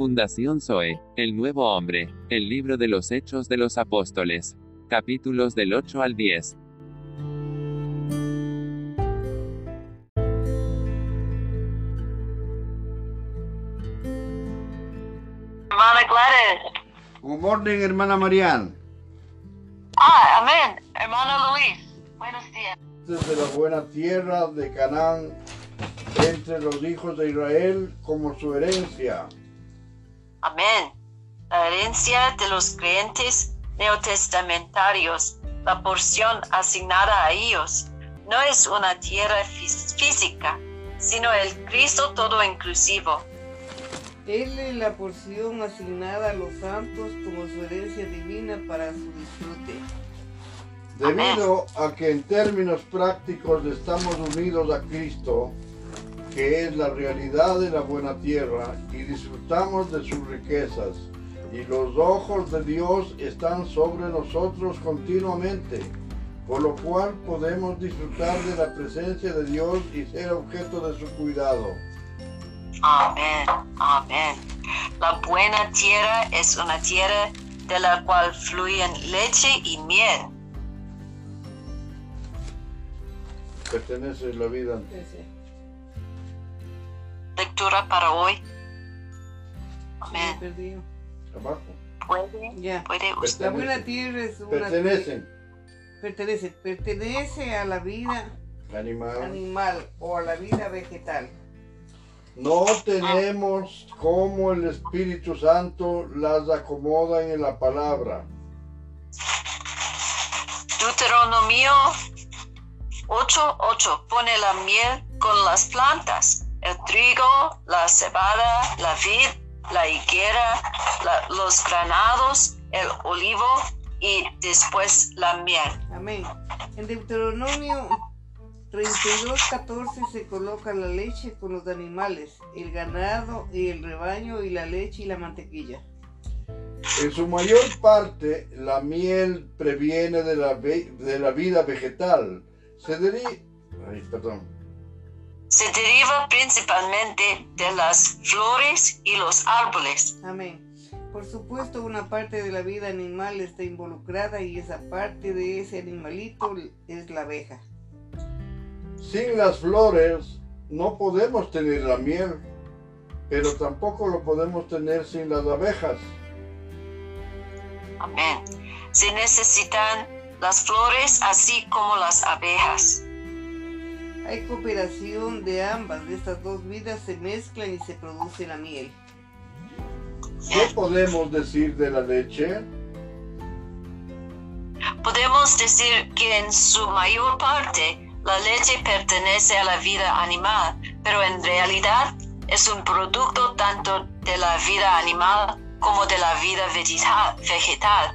Fundación Zoe, El Nuevo Hombre, el libro de los Hechos de los Apóstoles. Capítulos del 8 al 10. Hermana Gladys. Good morning, hermana Marian. Ah, amén. Hermano Luis. Buenos días. Desde la buena tierra de Canaán, entre los hijos de Israel, como su herencia. Amén. La herencia de los creyentes neotestamentarios, la porción asignada a ellos, no es una tierra fí- física, sino el Cristo todo inclusivo. Él es la porción asignada a los santos como su herencia divina para su disfrute. Debido a que en términos prácticos estamos unidos a Cristo, que es la realidad de la buena tierra, y disfrutamos de sus riquezas, y los ojos de Dios están sobre nosotros continuamente, por lo cual podemos disfrutar de la presencia de Dios y ser objeto de su cuidado. Amén, amén. La buena tierra es una tierra de la cual fluyen leche y miel. Pertenece la vida Ese. Lectura para hoy. Amén. ¿Puede, Ya. puede usted? La buena tierra es una Pertenecen pertenece, pertenece a la vida animal. animal o a la vida vegetal. No tenemos como el Espíritu Santo las acomoda en la palabra. Deuteronomio 8:8 pone la miel con las plantas, el trigo, la cebada, la vid, la higuera, la- los granados, el olivo y después la miel. Amén. En Deuteronomio 32.14 se coloca la leche con los animales, el ganado y el rebaño y la leche y la mantequilla. En su mayor parte, la miel previene de la, ve- de la vida vegetal. Se deri- ay, perdón. Se deriva principalmente de las flores y los árboles. Amén. Por supuesto, una parte de la vida animal está involucrada y esa parte de ese animalito es la abeja. Sin las flores no podemos tener la miel, pero tampoco lo podemos tener sin las abejas. Amén. Se necesitan las flores así como las abejas. Hay cooperación de ambas, de estas dos vidas se mezclan y se produce la miel. ¿Qué podemos decir de la leche? Podemos decir que en su mayor parte la leche pertenece a la vida animal, pero en realidad es un producto tanto de la vida animal como de la vida vegeta- vegetal.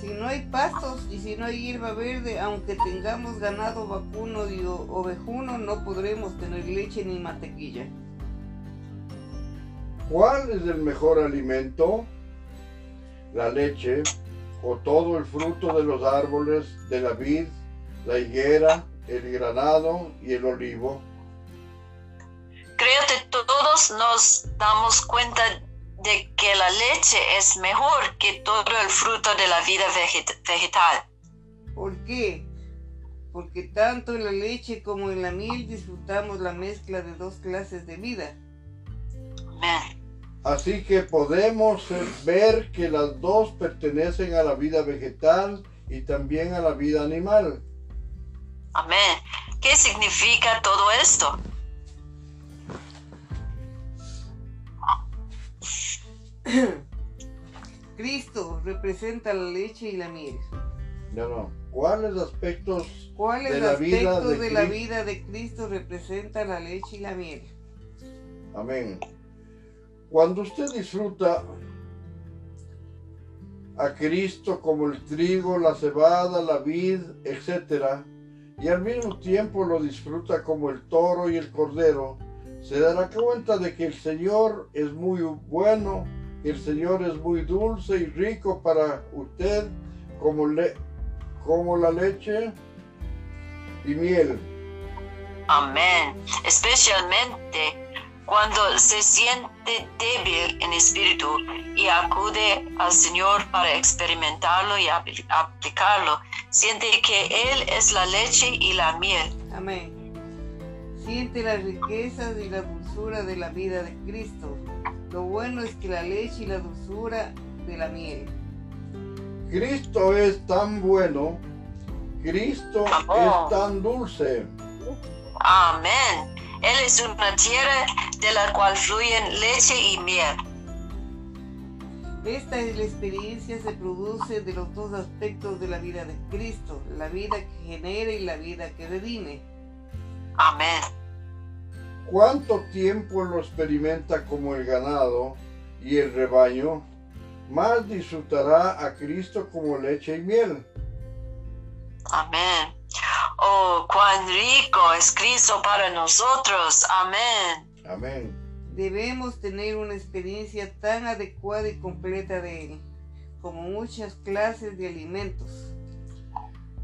Si no hay pastos si no hay hierba verde, aunque tengamos ganado vacuno y o- ovejuno, no podremos tener leche ni mantequilla. ¿Cuál es el mejor alimento? La leche o todo el fruto de los árboles, de la vid, la higuera, el granado y el olivo. Creo que todos nos damos cuenta de que la leche es mejor que todo el fruto de la vida veget- vegetal. ¿Por qué? Porque tanto en la leche como en la miel disfrutamos la mezcla de dos clases de vida. Amén. Así que podemos ver que las dos pertenecen a la vida vegetal y también a la vida animal. Amén. ¿Qué significa todo esto? Cristo representa la leche y la miel. No, no. ¿Cuáles aspectos ¿Cuáles De la vida aspectos de de la Cristo. vida de Cristo representan la leche y la miel? Amén. Cuando usted disfruta a Cristo como el trigo, la cebada, la vid, etc., y al mismo tiempo lo disfruta como el toro y el cordero, se dará cuenta de que el Señor es muy bueno, el Señor es muy dulce y rico para usted como, le- como la leche y miel. Amén. Especialmente Cuando se siente débil en espíritu y acude al Señor para experimentarlo y apl- aplicarlo, siente que Él es la leche y la miel. Amén. Siente las riquezas y la dulzura de la vida de Cristo. Lo bueno es que la leche y la dulzura de la miel. Cristo es tan bueno, Cristo es tan dulce. Amén. Él es una tierra de la cual fluyen leche y miel. Esta es la experiencia se produce de los dos aspectos de la vida de Cristo, la vida que genera y la vida que redime. Amén. ¿Cuánto tiempo lo experimenta como el ganado y el rebaño? Más disfrutará a Cristo como leche y miel. Amén. Oh, cuán rico es Cristo para nosotros. Amén. Amén. Debemos tener una experiencia tan adecuada y completa de Él, como muchas clases de alimentos.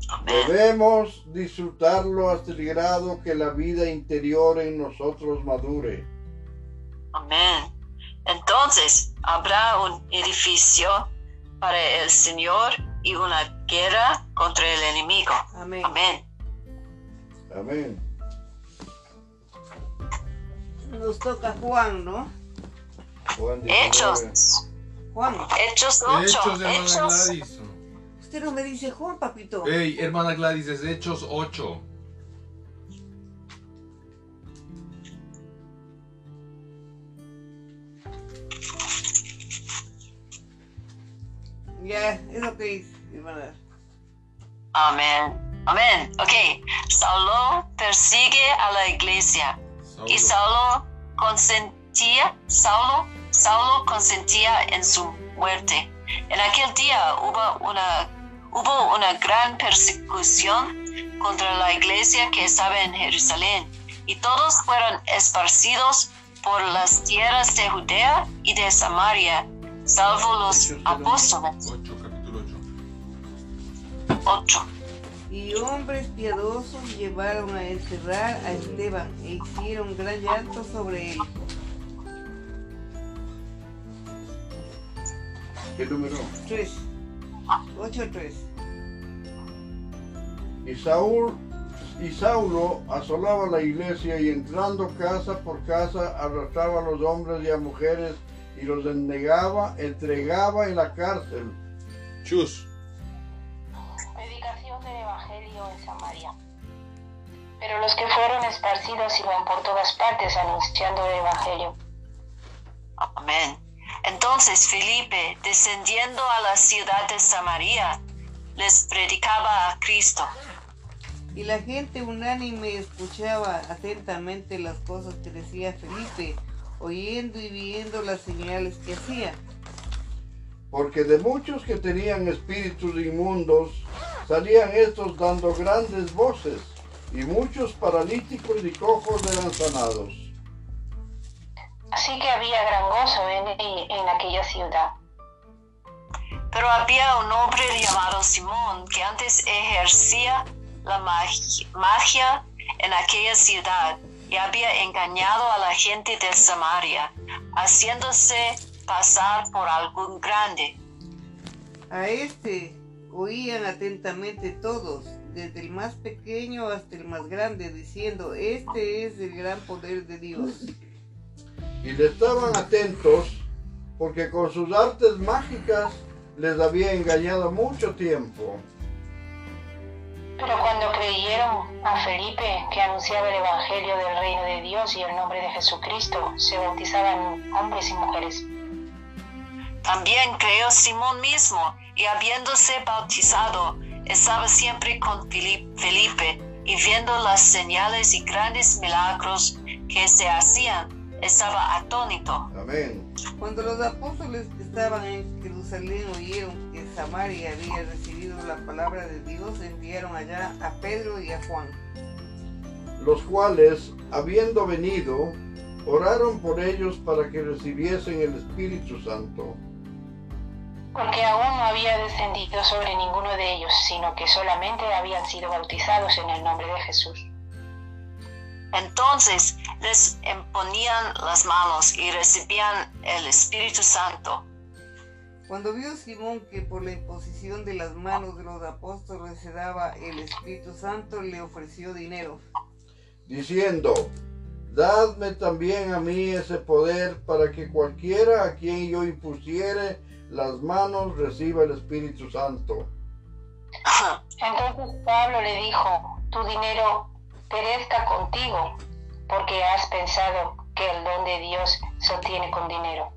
Amén. Debemos disfrutarlo hasta el grado que la vida interior en nosotros madure. Amén. Entonces habrá un edificio para el Señor y una guerra contra el enemigo. Amén. Amén. Amén. Nos toca Juan, ¿no? Juan 19. Hechos. Juan. Hechos 8. Hechos, hermana Hechos. Gladys. Usted no me dice Juan, papito. Hey, hermana Gladys, es Hechos 8. Ya, es lo que. Amén. Amén. Ok. Saulo persigue a la iglesia. Y Saulo consentía, Saulo, Saulo consentía en su muerte. En aquel día hubo una, hubo una gran persecución contra la iglesia que estaba en Jerusalén, y todos fueron esparcidos por las tierras de Judea y de Samaria, salvo los apóstoles. 8, capítulo 8. 8. Y hombres piadosos llevaron a encerrar a Esteban e hicieron gran llanto sobre él. ¿Qué número? 3. 8 3. Y Saúl y Saulo asolaba la iglesia y entrando casa por casa arrastraba a los hombres y a mujeres y los entregaba, entregaba en la cárcel. Chus. Predicación del Evangelio en Samaria. Pero los que fueron esparcidos iban por todas partes anunciando el Evangelio. Amén. Entonces Felipe, descendiendo a la ciudad de Samaria, les predicaba a Cristo. Y la gente unánime escuchaba atentamente las cosas que decía Felipe, oyendo y viendo las señales que hacía. Porque de muchos que tenían espíritus inmundos salían estos dando grandes voces, y muchos paralíticos y cojos eran sanados. Así que había gran gozo en, en aquella ciudad. Pero había un hombre llamado Simón que antes ejercía la mag- magia en aquella ciudad y había engañado a la gente de Samaria, haciéndose pasar por algún grande. A este oían atentamente todos, desde el más pequeño hasta el más grande, diciendo, este es el gran poder de Dios. Y le estaban atentos porque con sus artes mágicas les había engañado mucho tiempo. Pero cuando creyeron a Felipe, que anunciaba el Evangelio del reino de Dios y el nombre de Jesucristo, se bautizaban hombres y mujeres. También creyó Simón mismo y habiéndose bautizado, estaba siempre con Felipe y viendo las señales y grandes milagros que se hacían, estaba atónito. Amén. Cuando los apóstoles estaban en Jerusalén oyeron que Samaria había recibido la palabra de Dios, enviaron allá a Pedro y a Juan. Los cuales, habiendo venido, oraron por ellos para que recibiesen el Espíritu Santo. Porque aún no había descendido sobre ninguno de ellos, sino que solamente habían sido bautizados en el nombre de Jesús. Entonces les imponían las manos y recibían el Espíritu Santo. Cuando vio Simón que por la imposición de las manos de los apóstoles se daba el Espíritu Santo, le ofreció dinero, diciendo, Dadme también a mí ese poder para que cualquiera a quien yo impusiere las manos reciba el Espíritu Santo. Entonces Pablo le dijo, tu dinero perezca contigo, porque has pensado que el don de Dios se obtiene con dinero.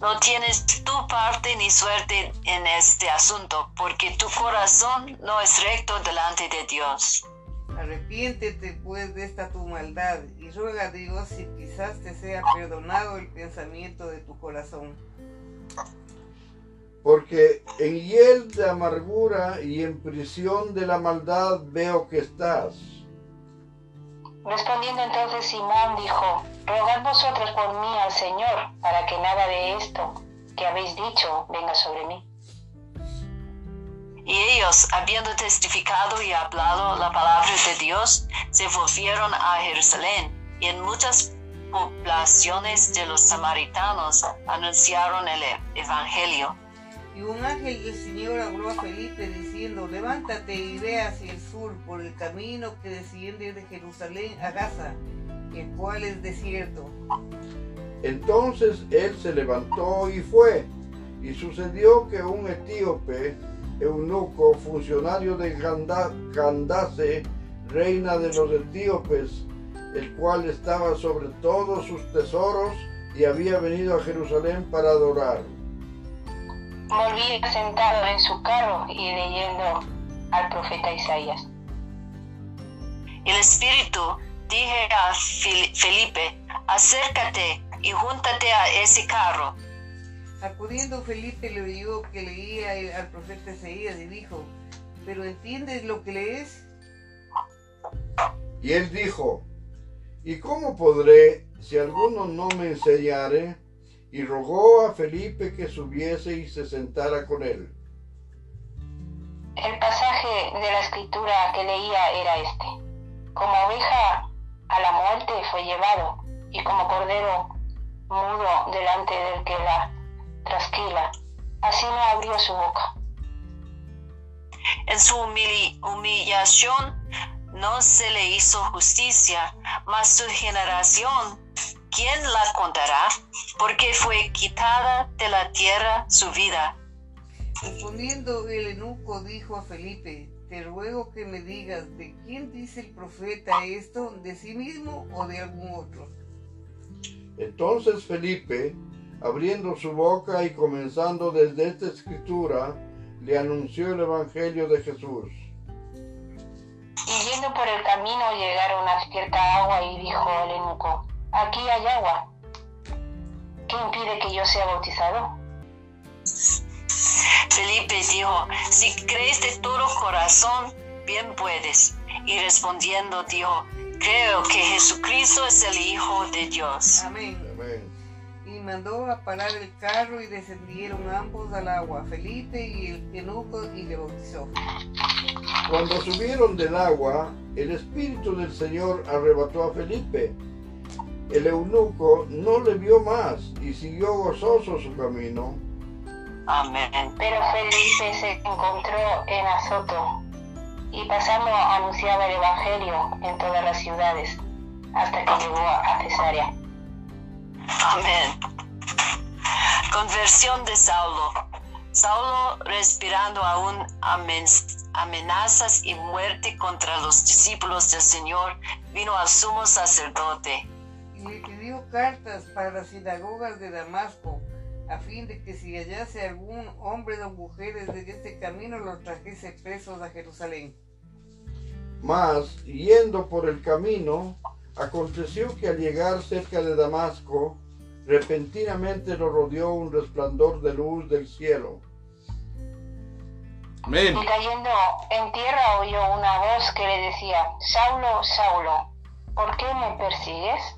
No tienes tu parte ni suerte en este asunto, porque tu corazón no es recto delante de Dios. Arrepiéntete pues de esta tu maldad y ruega a Dios si quizás te sea perdonado el pensamiento de tu corazón. Porque en hiel de amargura y en prisión de la maldad veo que estás. Respondiendo entonces Simón dijo, rogad vosotros por mí al Señor, para que nada de esto que habéis dicho venga sobre mí. Y ellos, habiendo testificado y hablado la palabra de Dios, se volvieron a Jerusalén y en muchas poblaciones de los samaritanos anunciaron el Evangelio. Y un ángel del Señor habló a Felipe diciendo, levántate y ve hacia el sur por el camino que desciende de Jerusalén a Gaza, el cual es desierto. Entonces él se levantó y fue. Y sucedió que un etíope, eunuco, funcionario de Canda- Candace, reina de los etíopes, el cual estaba sobre todos sus tesoros y había venido a Jerusalén para adorar. Volvía sentado en su carro y leyendo al profeta Isaías. El Espíritu dije a Felipe, acércate y júntate a ese carro. Acudiendo Felipe le oyó que leía al profeta Isaías y dijo, ¿pero entiendes lo que lees? Y él dijo, ¿y cómo podré si alguno no me enseñare? Y rogó a Felipe que subiese y se sentara con él. El pasaje de la escritura que leía era este. Como oveja a la muerte fue llevado, y como cordero mudo delante del que la trasquila, así no abrió su boca. En su humili- humillación no se le hizo justicia, mas su generación, ¿quién la contará? Porque fue quitada de la tierra su vida. Respondiendo el eunuco dijo a Felipe, te ruego que me digas, ¿de quién dice el profeta esto? ¿De sí mismo o de algún otro? Entonces Felipe, abriendo su boca y comenzando desde esta escritura, le anunció el Evangelio de Jesús. Y yendo por el camino llegaron a cierta agua y dijo el eunuco, aquí hay agua. ¿Qué impide que yo sea bautizado? Felipe dijo, si crees de todo corazón, bien puedes. Y respondiendo dijo, creo que Jesucristo es el Hijo de Dios. Amén. Amén. Y mandó a parar el carro y descendieron ambos al agua, Felipe y el eunuco, y le bautizó. Cuando subieron del agua, el Espíritu del Señor arrebató a Felipe. El eunuco no le vio más y siguió gozoso su camino. Amén. Pero Felipe se encontró en Azoto y pasando anunciaba el Evangelio en todas las ciudades hasta que llegó a Cesarea. Amén. Conversión de Saulo. Saulo, respirando aún amen- amenazas y muerte contra los discípulos del Señor, vino al sumo sacerdote. Y le pidió cartas para las sinagogas de Damasco, a fin de que si hallase algún hombre o mujeres de este camino, los trajese presos a Jerusalén. Mas, yendo por el camino, aconteció que al llegar cerca de Damasco, repentinamente lo rodeó un resplandor de luz del cielo. Amén. Y cayendo en tierra oyó una voz que le decía, Saulo, Saulo, ¿por qué me persigues?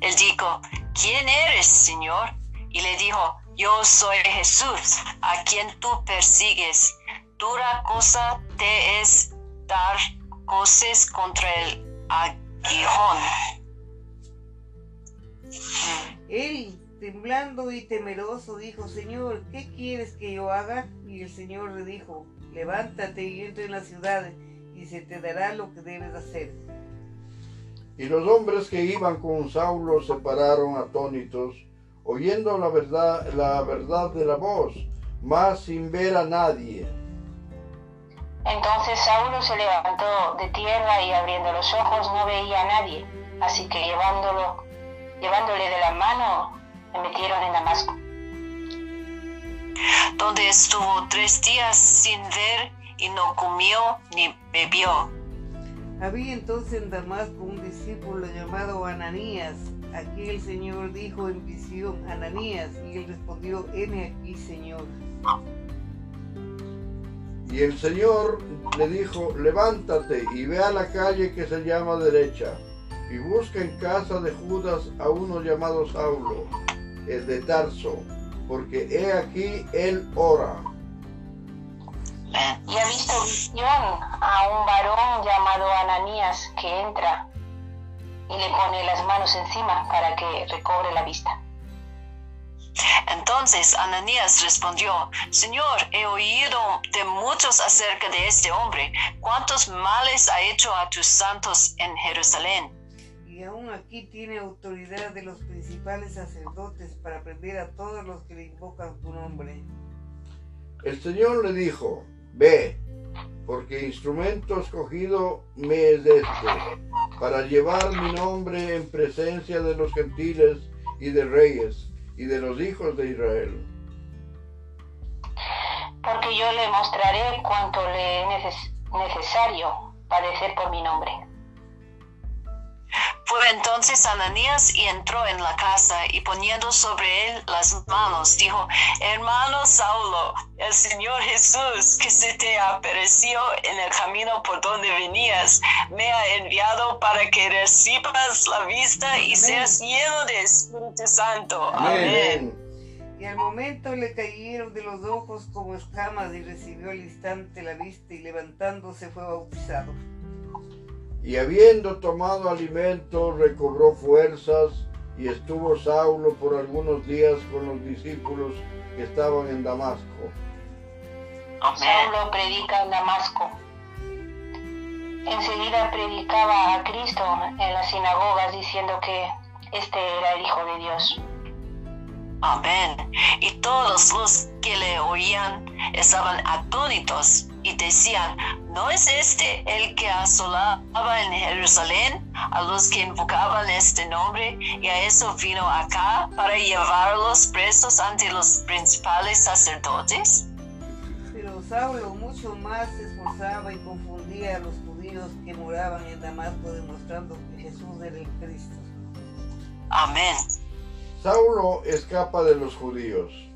Él dijo, ¿quién eres, Señor? Y le dijo, yo soy Jesús, a quien tú persigues. Dura cosa te es dar coces contra el aguijón. Él, temblando y temeroso, dijo, Señor, ¿qué quieres que yo haga? Y el Señor le dijo, levántate y entra en la ciudad y se te dará lo que debes hacer. Y los hombres que iban con Saulo se pararon atónitos, oyendo la verdad, la verdad de la voz, mas sin ver a nadie. Entonces Saulo se levantó de tierra y abriendo los ojos no veía a nadie, así que llevándolo, llevándole de la mano, le metieron en Damasco. donde estuvo tres días sin ver y no comió ni bebió. Había entonces en Damasco un discípulo llamado Ananías. Aquí el Señor dijo en visión, Ananías, y él respondió, heme aquí, Señor. Y el Señor le dijo, levántate y ve a la calle que se llama derecha, y busca en casa de Judas a uno llamado Saulo, el de Tarso, porque he aquí él ora. Y ha visto visión a un varón llamado Ananías que entra y le pone las manos encima para que recobre la vista. Entonces Ananías respondió, Señor, he oído de muchos acerca de este hombre, cuántos males ha hecho a tus santos en Jerusalén. Y aún aquí tiene autoridad de los principales sacerdotes para prender a todos los que le invocan tu nombre. El Señor le dijo, ve, porque instrumento escogido me es este, para llevar mi nombre en presencia de los gentiles y de reyes y de los hijos de Israel. Porque yo le mostraré cuánto le es neces- necesario padecer por mi nombre. Fue entonces Ananías y entró en la casa y poniendo sobre él las manos, dijo, hermano Saulo, el Señor Jesús que se te apareció en el camino por donde venías, me ha enviado para que recibas la vista y seas lleno de Espíritu Santo. Amén. Y al momento le cayeron de los ojos como escamas y recibió al instante la vista y levantándose fue bautizado. Y habiendo tomado alimento, recobró fuerzas y estuvo Saulo por algunos días con los discípulos que estaban en Damasco. Amén. Saulo predica en Damasco. Enseguida predicaba a Cristo en las sinagogas diciendo que este era el Hijo de Dios. Amén. Y todos los que le oían estaban atónitos y decían, ¿no es este el que asolaba en Jerusalén a los que invocaban este nombre y a eso vino acá para llevarlos presos ante los principales sacerdotes? Pero Saulo mucho más se esforzaba y confundía a los judíos que moraban en Damasco, demostrando que Jesús era el Cristo. Amén. Saulo escapa de los judíos.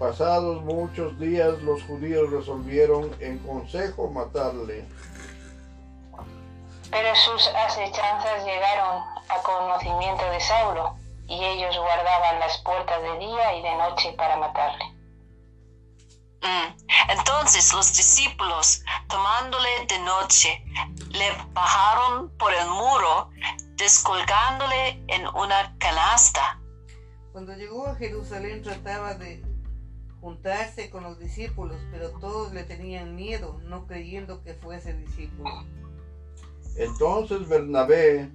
Pasados muchos días los judíos resolvieron en consejo matarle. Pero sus acechanzas llegaron a conocimiento de Saulo y ellos guardaban las puertas de día y de noche para matarle. Mm. Entonces los discípulos, tomándole de noche, le bajaron por el muro, descolgándole en una canasta. Cuando llegó a Jerusalén trataba de juntarse con los discípulos, pero todos le tenían miedo, no creyendo que fuese discípulo. Entonces Bernabé,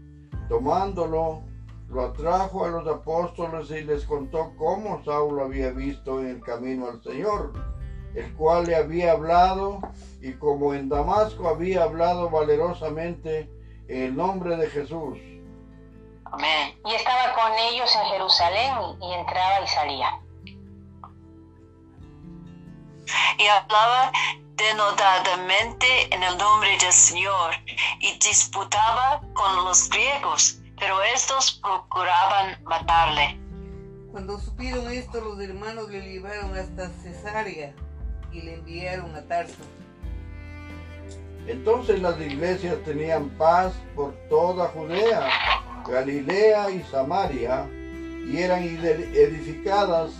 tomándolo, lo atrajo a los apóstoles y les contó cómo Saulo había visto en el camino al Señor, el cual le había hablado y como en Damasco había hablado valerosamente en el nombre de Jesús. Amén. Y estaba con ellos en Jerusalén y entraba y salía. Y hablaba denodadamente en el nombre del Señor y disputaba con los griegos, pero estos procuraban matarle. Cuando supieron esto, los hermanos le llevaron hasta Cesarea y le enviaron a Tarso. Entonces las iglesias tenían paz por toda Judea, Galilea y Samaria, y eran edificadas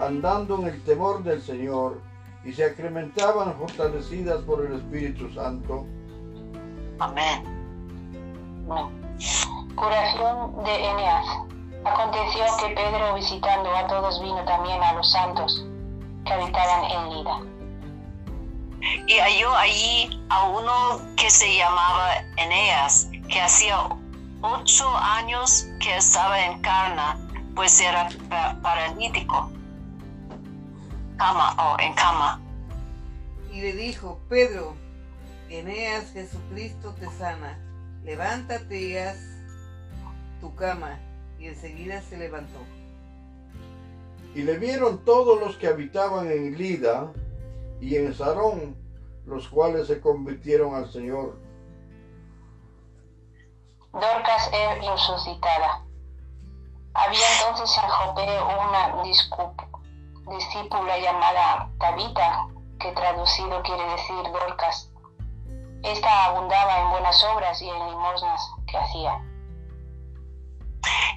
andando en el temor del Señor, y se acrementaban fortalecidas por el Espíritu Santo. Amén. No. Curación de Eneas. Aconteció que Pedro visitando a todos vino también a los santos que habitaban en Lida. Y halló allí a uno que se llamaba Eneas, que hacía ocho años que estaba en Carna, pues era pa- paralítico. Cama o en cama. Y le dijo, Pedro, Eneas Jesucristo te sana, levántate y haz tu cama. Y enseguida se levantó. Y le vieron todos los que habitaban en Lida y en Sarón, los cuales se convirtieron al Señor. Dorcas es resucitada. Había entonces en Jope una discu- discípula llamada Tabita, que traducido quiere decir Dorcas. Esta abundaba en buenas obras y en limosnas que hacía.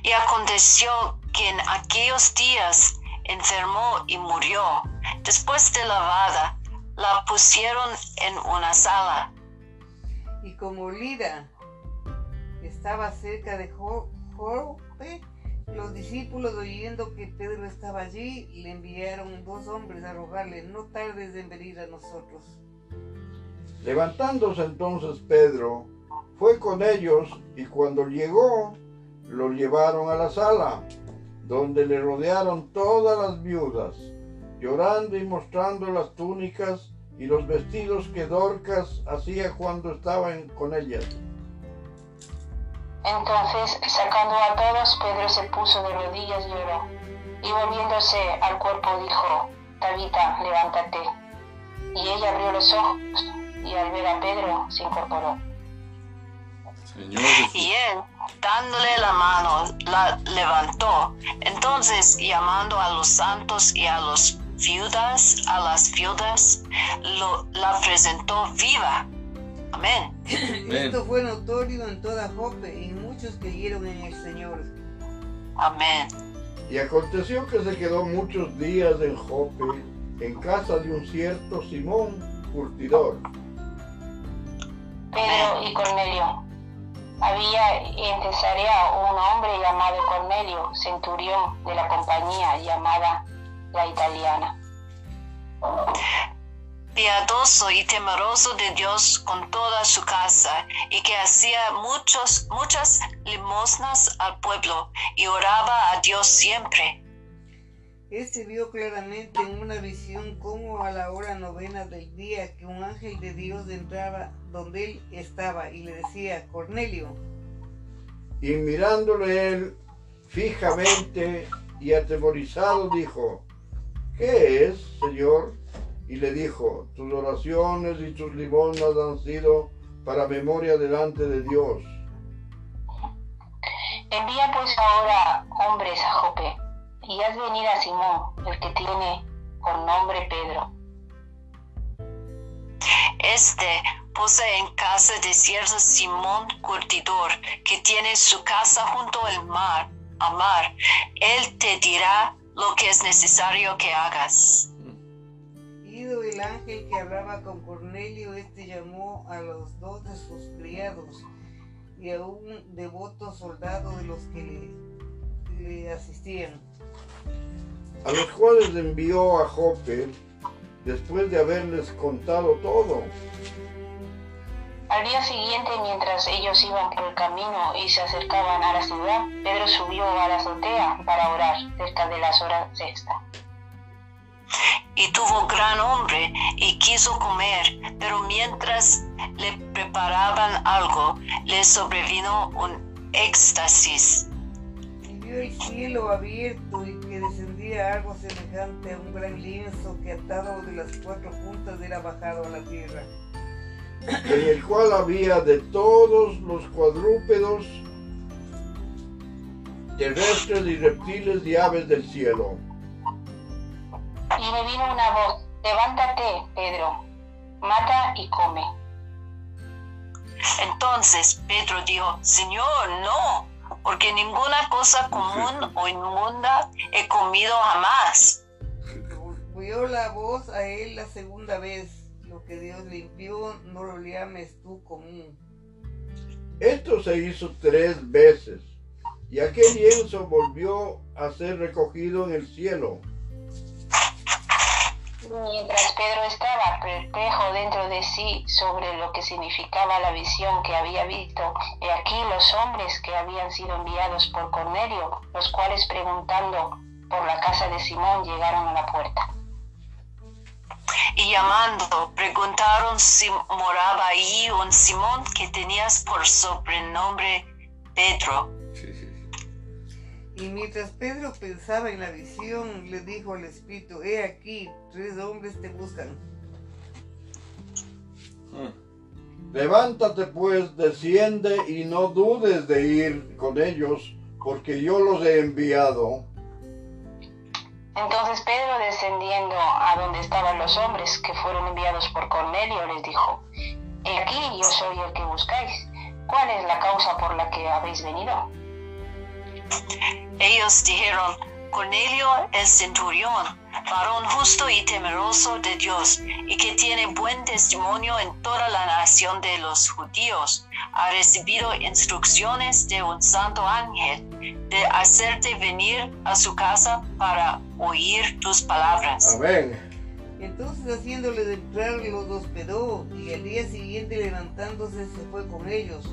Y aconteció que en aquellos días enfermó y murió. Después de lavada, la pusieron en una sala. Y como Lida estaba cerca de Jo- Jope, los discípulos oyendo que Pedro estaba allí, le enviaron dos hombres a rogarle, no tardes en venir a nosotros. Levantándose entonces Pedro, fue con ellos y cuando llegó, lo llevaron a la sala, donde le rodearon todas las viudas, llorando y mostrando las túnicas y los vestidos que Dorcas hacía cuando estaban con ellas. Entonces, sacando a todos, Pedro se puso de rodillas y lloró. Y volviéndose al cuerpo dijo, Tabita, levántate. Y ella abrió los ojos y al ver a Pedro se incorporó. Señor. Y él, dándole la mano, la levantó. Entonces, llamando a los santos y a los viudas, a las viudas, lo, la presentó viva. Amén. Amén. Esto fue notorio en toda Jope muchos creyeron en el Señor. Amén. Y aconteció que se quedó muchos días en Jope, en casa de un cierto Simón curtidor, Pedro y Cornelio. Había en Cesarea un hombre llamado Cornelio, centurión de la compañía llamada la italiana. Piadoso y temeroso de Dios con toda su casa, y que hacía muchos, muchas limosnas al pueblo, y oraba a Dios siempre. Este vio claramente en una visión como a la hora novena del día que un ángel de Dios entraba donde él estaba y le decía, Cornelio. y mirándole él fijamente y atemorizado dijo, ¿qué es, Señor? Y le dijo, tus oraciones y tus limosnas han sido para memoria delante de Dios. Envía pues ahora hombres a Jope y haz venir a Simón, el que tiene por nombre Pedro. Este posee en casa de cierto Simón Curtidor, que tiene su casa junto al mar, a mar. Él te dirá lo que es necesario que hagas. El ángel que hablaba con Cornelio, este llamó a los dos de sus criados y a un devoto soldado de los que le, le asistían. A los cuales envió a Jope después de haberles contado todo. Al día siguiente, mientras ellos iban por el camino y se acercaban a la ciudad, Pedro subió a la azotea para orar cerca de las horas sexta. Y tuvo gran hambre y quiso comer, pero mientras le preparaban algo, le sobrevino un éxtasis. Y vio el cielo abierto y que descendía algo semejante a un gran lienzo que atado de las cuatro puntas era bajado a la tierra. en el cual había de todos los cuadrúpedos, terrestres y reptiles y aves del cielo. Y le vino una voz, levántate, Pedro, mata y come. Entonces Pedro dijo, Señor, no, porque ninguna cosa común o inmunda he comido jamás. Volvió la voz a él la segunda vez. Lo que Dios limpió, no lo llames tú común. Esto se hizo tres veces, y aquel lienzo volvió a ser recogido en el cielo. Mientras Pedro estaba perplejo dentro de sí sobre lo que significaba la visión que había visto, he aquí los hombres que habían sido enviados por Cornelio, los cuales preguntando por la casa de Simón llegaron a la puerta. Y llamando, preguntaron si moraba allí un Simón que tenías por sobrenombre Pedro. Y mientras Pedro pensaba en la visión, le dijo al Espíritu, he aquí, tres hombres te buscan. Ah, Levántate pues, desciende y no dudes de ir con ellos, porque yo los he enviado. Entonces Pedro, descendiendo a donde estaban los hombres que fueron enviados por Cornelio, les dijo, He aquí yo soy el que buscáis. ¿Cuál es la causa por la que habéis venido? Ellos dijeron, Cornelio el centurión, varón justo y temeroso de Dios, y que tiene buen testimonio en toda la nación de los judíos, ha recibido instrucciones de un santo ángel de hacerte venir a su casa para oír tus palabras. Amén. Entonces haciéndole entrar los hospedó y al día siguiente levantándose se fue con ellos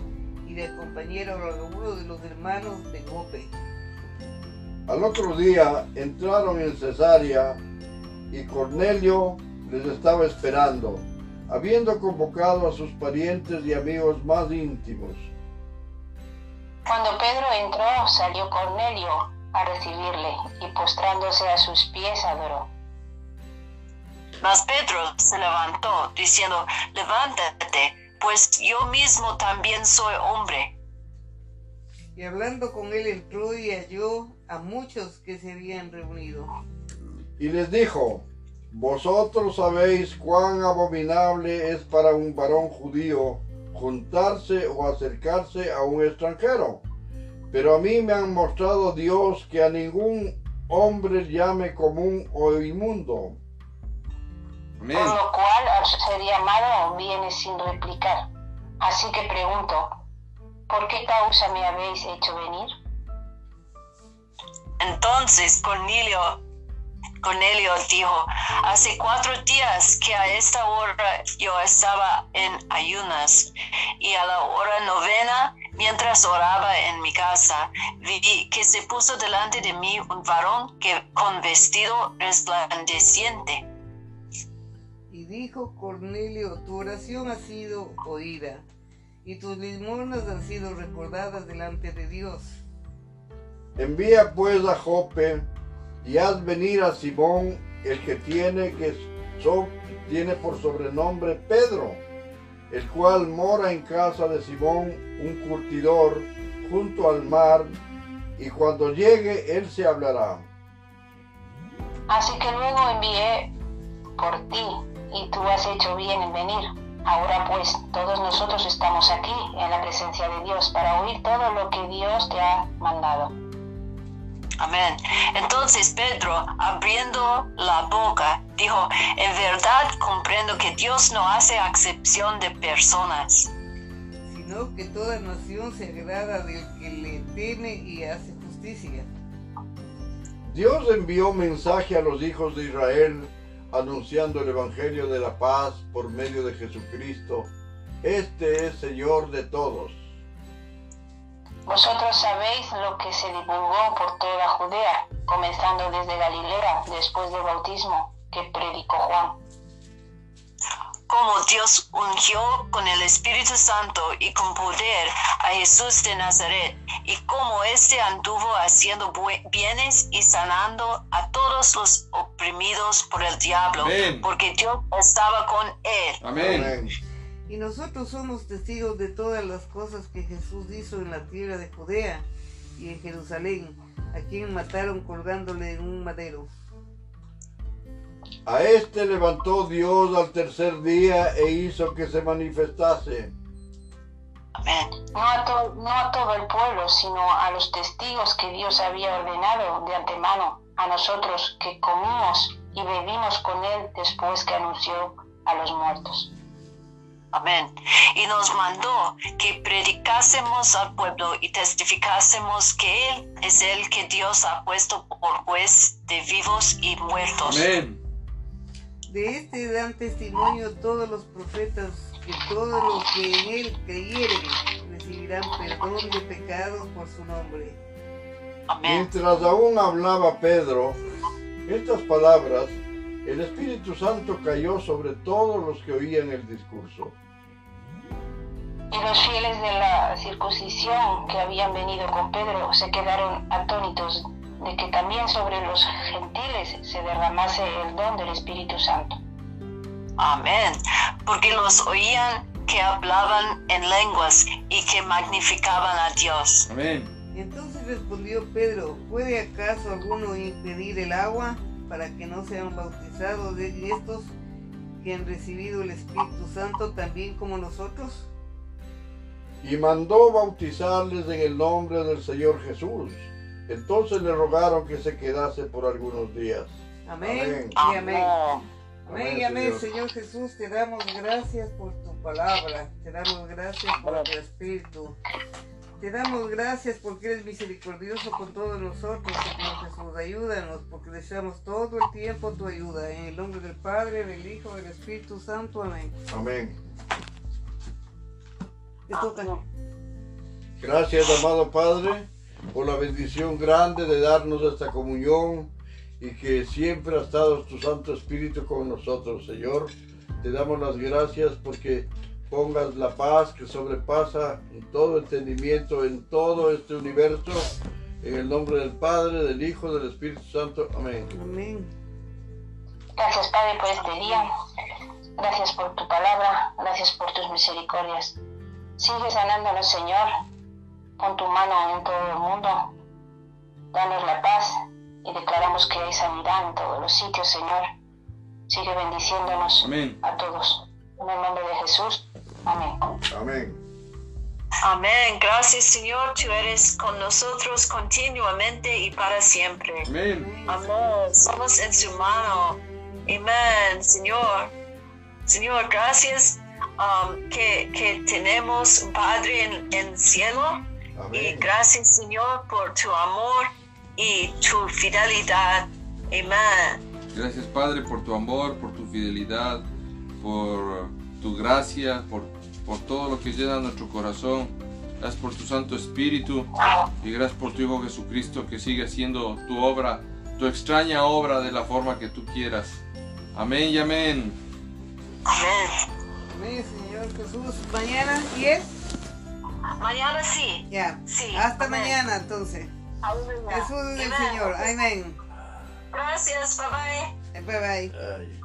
y le acompañaron a uno de los hermanos de Jope. Al otro día entraron en Cesarea y Cornelio les estaba esperando, habiendo convocado a sus parientes y amigos más íntimos. Cuando Pedro entró, salió Cornelio a recibirle y postrándose a sus pies adoró. Mas Pedro se levantó, diciendo, levántate, pues yo mismo también soy hombre. Y hablando con él entró y halló a muchos que se habían reunido. Y les dijo, vosotros sabéis cuán abominable es para un varón judío juntarse o acercarse a un extranjero. Pero a mí me han mostrado Dios que a ningún hombre llame común o inmundo. Amén. Por lo cual al ser llamado viene sin replicar. Así que pregunto, ¿por qué causa me habéis hecho venir? Entonces Cornelio, Cornelio dijo, hace cuatro días que a esta hora yo estaba en ayunas y a la hora novena, mientras oraba en mi casa, vi que se puso delante de mí un varón que con vestido resplandeciente. Dijo Cornelio, tu oración ha sido oída, y tus limosnas han sido recordadas delante de Dios. Envía pues a Jope y haz venir a Simón, el que tiene, que so- tiene por sobrenombre Pedro, el cual mora en casa de Simón, un curtidor, junto al mar, y cuando llegue él se hablará. Así que luego envié por ti y tú has hecho bien en venir. Ahora pues todos nosotros estamos aquí en la presencia de Dios para oír todo lo que Dios te ha mandado. Amén. Entonces Pedro, abriendo la boca, dijo, en verdad comprendo que Dios no hace acepción de personas. sino que toda nación se agrada del que le teme y hace justicia. Dios envió mensaje a los hijos de Israel anunciando el Evangelio de la paz por medio de Jesucristo. Este es Señor de todos. Vosotros sabéis lo que se divulgó por toda Judea, comenzando desde Galilea después del bautismo que predicó Juan. Como Dios ungió con el Espíritu Santo y con poder a Jesús de Nazaret, y como éste anduvo haciendo bienes y sanando a todos los oprimidos por el diablo, Amén. porque Dios estaba con él. Amén. Amén. Y nosotros somos testigos de todas las cosas que Jesús hizo en la tierra de Judea y en Jerusalén, a quien mataron colgándole en un madero. A este levantó Dios al tercer día e hizo que se manifestase. No a, to- no a todo el pueblo, sino a los testigos que Dios había ordenado de antemano, a nosotros que comimos y bebimos con él después que anunció a los muertos. Amén. Y nos mandó que predicásemos al pueblo y testificásemos que Él es el que Dios ha puesto por juez de vivos y muertos. Amén. De este dan testimonio todos los profetas que todos los que en él creyeren recibirán perdón de pecados por su nombre. Amén. Mientras aún hablaba Pedro estas palabras, el Espíritu Santo cayó sobre todos los que oían el discurso. Y los fieles de la circuncisión que habían venido con Pedro se quedaron atónitos de que también sobre los gentiles se derramase el don del Espíritu Santo. Amén. Porque los oían que hablaban en lenguas y que magnificaban a Dios. Amén. Entonces respondió Pedro, ¿puede acaso alguno impedir el agua para que no sean bautizados de estos que han recibido el Espíritu Santo también como nosotros? Y mandó bautizarles en el nombre del Señor Jesús. Entonces le rogaron que se quedase por algunos días. Amén. Amén. Y amén. Amén. Amén y amén, Señor Jesús, te damos gracias por tu palabra, te damos gracias por tu Espíritu, te damos gracias porque eres misericordioso con todos nosotros, Señor Jesús, ayúdanos porque deseamos todo el tiempo tu ayuda, en el nombre del Padre, del Hijo, del Espíritu Santo, amén. Amén. Te toca. Gracias, amado Padre, por la bendición grande de darnos esta comunión y que siempre ha estado tu Santo Espíritu con nosotros, Señor. Te damos las gracias porque pongas la paz que sobrepasa en todo entendimiento en todo este universo. En el nombre del Padre, del Hijo, del Espíritu Santo. Amén. Amén. Gracias Padre por este día, gracias por tu palabra, gracias por tus misericordias. Sigue sanándonos Señor, pon tu mano en todo el mundo, danos la paz y declaramos que hay sanidad en todos los sitios Señor. Sigue bendiciéndonos Amén. a todos. En el nombre de Jesús. Amén. Amén. Amén. Gracias Señor, tú eres con nosotros continuamente y para siempre. Amén. Amén. Somos en su mano. Amén, Señor. Señor, gracias um, que, que tenemos un Padre en el cielo. Y Amén. gracias, Señor, por tu amor y tu fidelidad. Amén. Gracias Padre por tu amor, por tu fidelidad, por tu gracia, por, por todo lo que llena nuestro corazón. Gracias por tu Santo Espíritu y gracias por tu Hijo Jesucristo que sigue haciendo tu obra, tu extraña obra de la forma que tú quieras. Amén y amén. Amén. Amén, Señor Jesús. Mañana, ¿y es? Mañana sí. Ya. Sí, Hasta amén. mañana, entonces. Aleluya. Jesús es el. Señor. Amén. Gracias. Bye bye. Bye bye. Ay.